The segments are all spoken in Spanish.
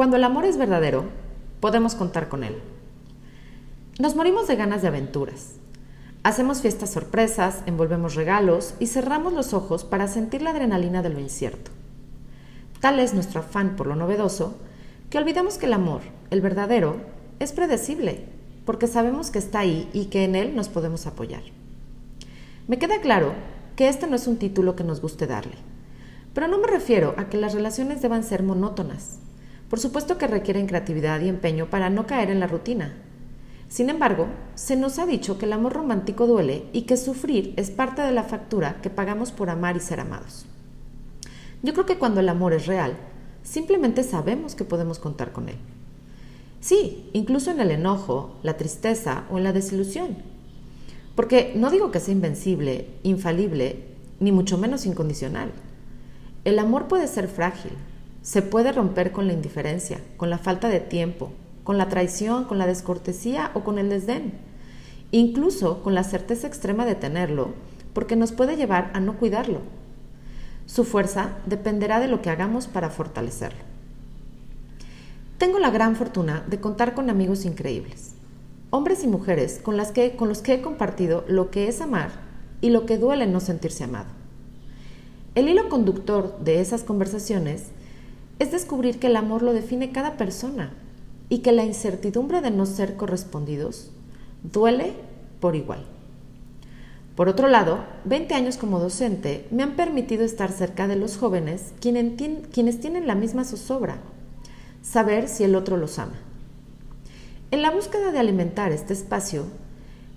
Cuando el amor es verdadero, podemos contar con él. Nos morimos de ganas de aventuras. Hacemos fiestas sorpresas, envolvemos regalos y cerramos los ojos para sentir la adrenalina de lo incierto. Tal es nuestro afán por lo novedoso que olvidamos que el amor, el verdadero, es predecible, porque sabemos que está ahí y que en él nos podemos apoyar. Me queda claro que este no es un título que nos guste darle, pero no me refiero a que las relaciones deban ser monótonas. Por supuesto que requieren creatividad y empeño para no caer en la rutina. Sin embargo, se nos ha dicho que el amor romántico duele y que sufrir es parte de la factura que pagamos por amar y ser amados. Yo creo que cuando el amor es real, simplemente sabemos que podemos contar con él. Sí, incluso en el enojo, la tristeza o en la desilusión. Porque no digo que sea invencible, infalible, ni mucho menos incondicional. El amor puede ser frágil, se puede romper con la indiferencia, con la falta de tiempo, con la traición, con la descortesía o con el desdén, incluso con la certeza extrema de tenerlo, porque nos puede llevar a no cuidarlo. Su fuerza dependerá de lo que hagamos para fortalecerlo. Tengo la gran fortuna de contar con amigos increíbles, hombres y mujeres con, con los que he compartido lo que es amar y lo que duele no sentirse amado. El hilo conductor de esas conversaciones es descubrir que el amor lo define cada persona y que la incertidumbre de no ser correspondidos duele por igual. Por otro lado, 20 años como docente me han permitido estar cerca de los jóvenes quienes tienen la misma zozobra saber si el otro los ama. En la búsqueda de alimentar este espacio,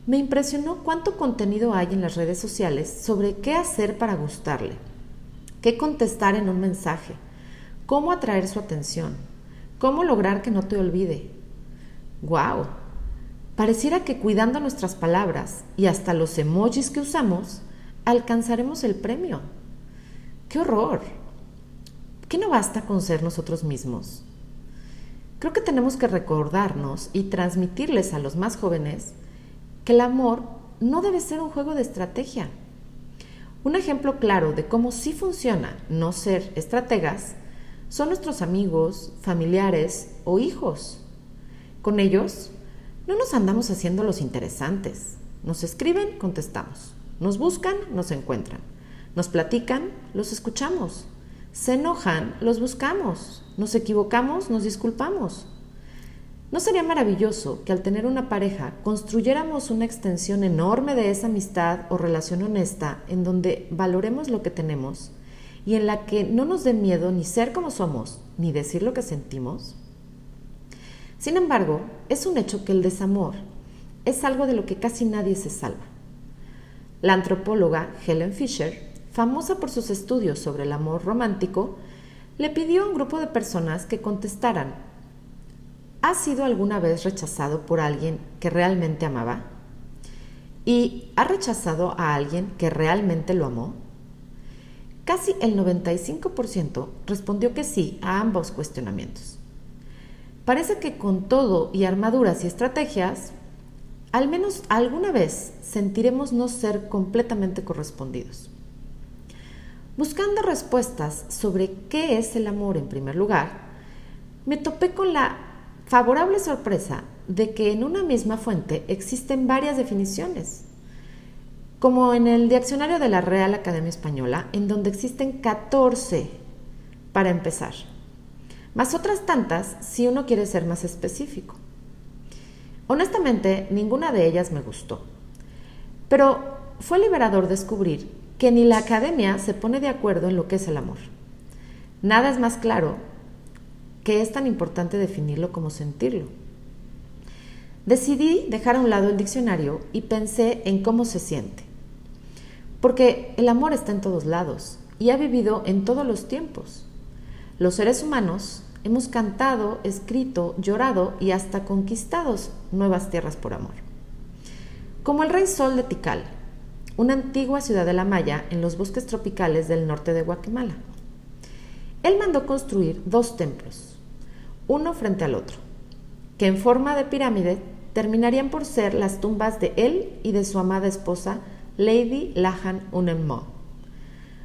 me impresionó cuánto contenido hay en las redes sociales sobre qué hacer para gustarle, qué contestar en un mensaje, cómo atraer su atención, cómo lograr que no te olvide. ¡Guau! Pareciera que cuidando nuestras palabras y hasta los emojis que usamos, alcanzaremos el premio. ¡Qué horror! ¿Qué no basta con ser nosotros mismos? Creo que tenemos que recordarnos y transmitirles a los más jóvenes que el amor no debe ser un juego de estrategia. Un ejemplo claro de cómo sí funciona no ser estrategas son nuestros amigos, familiares o hijos. Con ellos no nos andamos haciendo los interesantes. Nos escriben, contestamos. Nos buscan, nos encuentran. Nos platican, los escuchamos. Se enojan, los buscamos. Nos equivocamos, nos disculpamos. ¿No sería maravilloso que al tener una pareja construyéramos una extensión enorme de esa amistad o relación honesta en donde valoremos lo que tenemos y en la que no nos dé miedo ni ser como somos, ni decir lo que sentimos? Sin embargo, es un hecho que el desamor es algo de lo que casi nadie se salva. La antropóloga Helen Fisher famosa por sus estudios sobre el amor romántico, le pidió a un grupo de personas que contestaran, ¿has sido alguna vez rechazado por alguien que realmente amaba? ¿Y ha rechazado a alguien que realmente lo amó? Casi el 95% respondió que sí a ambos cuestionamientos. Parece que con todo y armaduras y estrategias, al menos alguna vez sentiremos no ser completamente correspondidos. Buscando respuestas sobre qué es el amor en primer lugar, me topé con la favorable sorpresa de que en una misma fuente existen varias definiciones, como en el diccionario de la Real Academia Española, en donde existen 14 para empezar, más otras tantas si uno quiere ser más específico. Honestamente, ninguna de ellas me gustó, pero fue liberador descubrir que ni la academia se pone de acuerdo en lo que es el amor. Nada es más claro que es tan importante definirlo como sentirlo. Decidí dejar a un lado el diccionario y pensé en cómo se siente. Porque el amor está en todos lados y ha vivido en todos los tiempos. Los seres humanos hemos cantado, escrito, llorado y hasta conquistado nuevas tierras por amor. Como el rey Sol de Tikal, una antigua ciudad de la Maya en los bosques tropicales del norte de Guatemala. Él mandó construir dos templos, uno frente al otro, que en forma de pirámide terminarían por ser las tumbas de él y de su amada esposa, Lady Lahan Unemmo.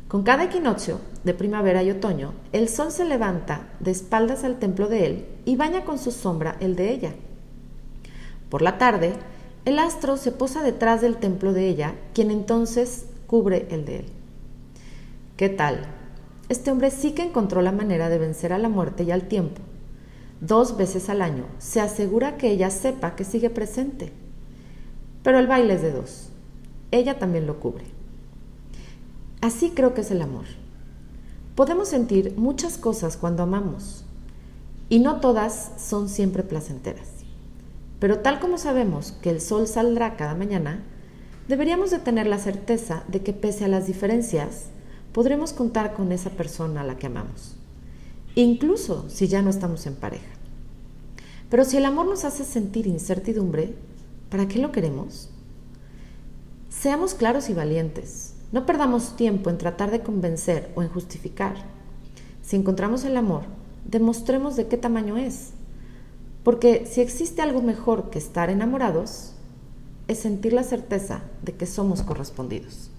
Con cada equinoccio de primavera y otoño, el sol se levanta de espaldas al templo de él y baña con su sombra el de ella. Por la tarde, el astro se posa detrás del templo de ella, quien entonces cubre el de él. ¿Qué tal? Este hombre sí que encontró la manera de vencer a la muerte y al tiempo. Dos veces al año se asegura que ella sepa que sigue presente. Pero el baile es de dos. Ella también lo cubre. Así creo que es el amor. Podemos sentir muchas cosas cuando amamos y no todas son siempre placenteras. Pero tal como sabemos que el sol saldrá cada mañana, deberíamos de tener la certeza de que pese a las diferencias, podremos contar con esa persona a la que amamos, incluso si ya no estamos en pareja. Pero si el amor nos hace sentir incertidumbre, ¿para qué lo queremos? Seamos claros y valientes. No perdamos tiempo en tratar de convencer o en justificar. Si encontramos el amor, demostremos de qué tamaño es porque si existe algo mejor que estar enamorados, es sentir la certeza de que somos correspondidos.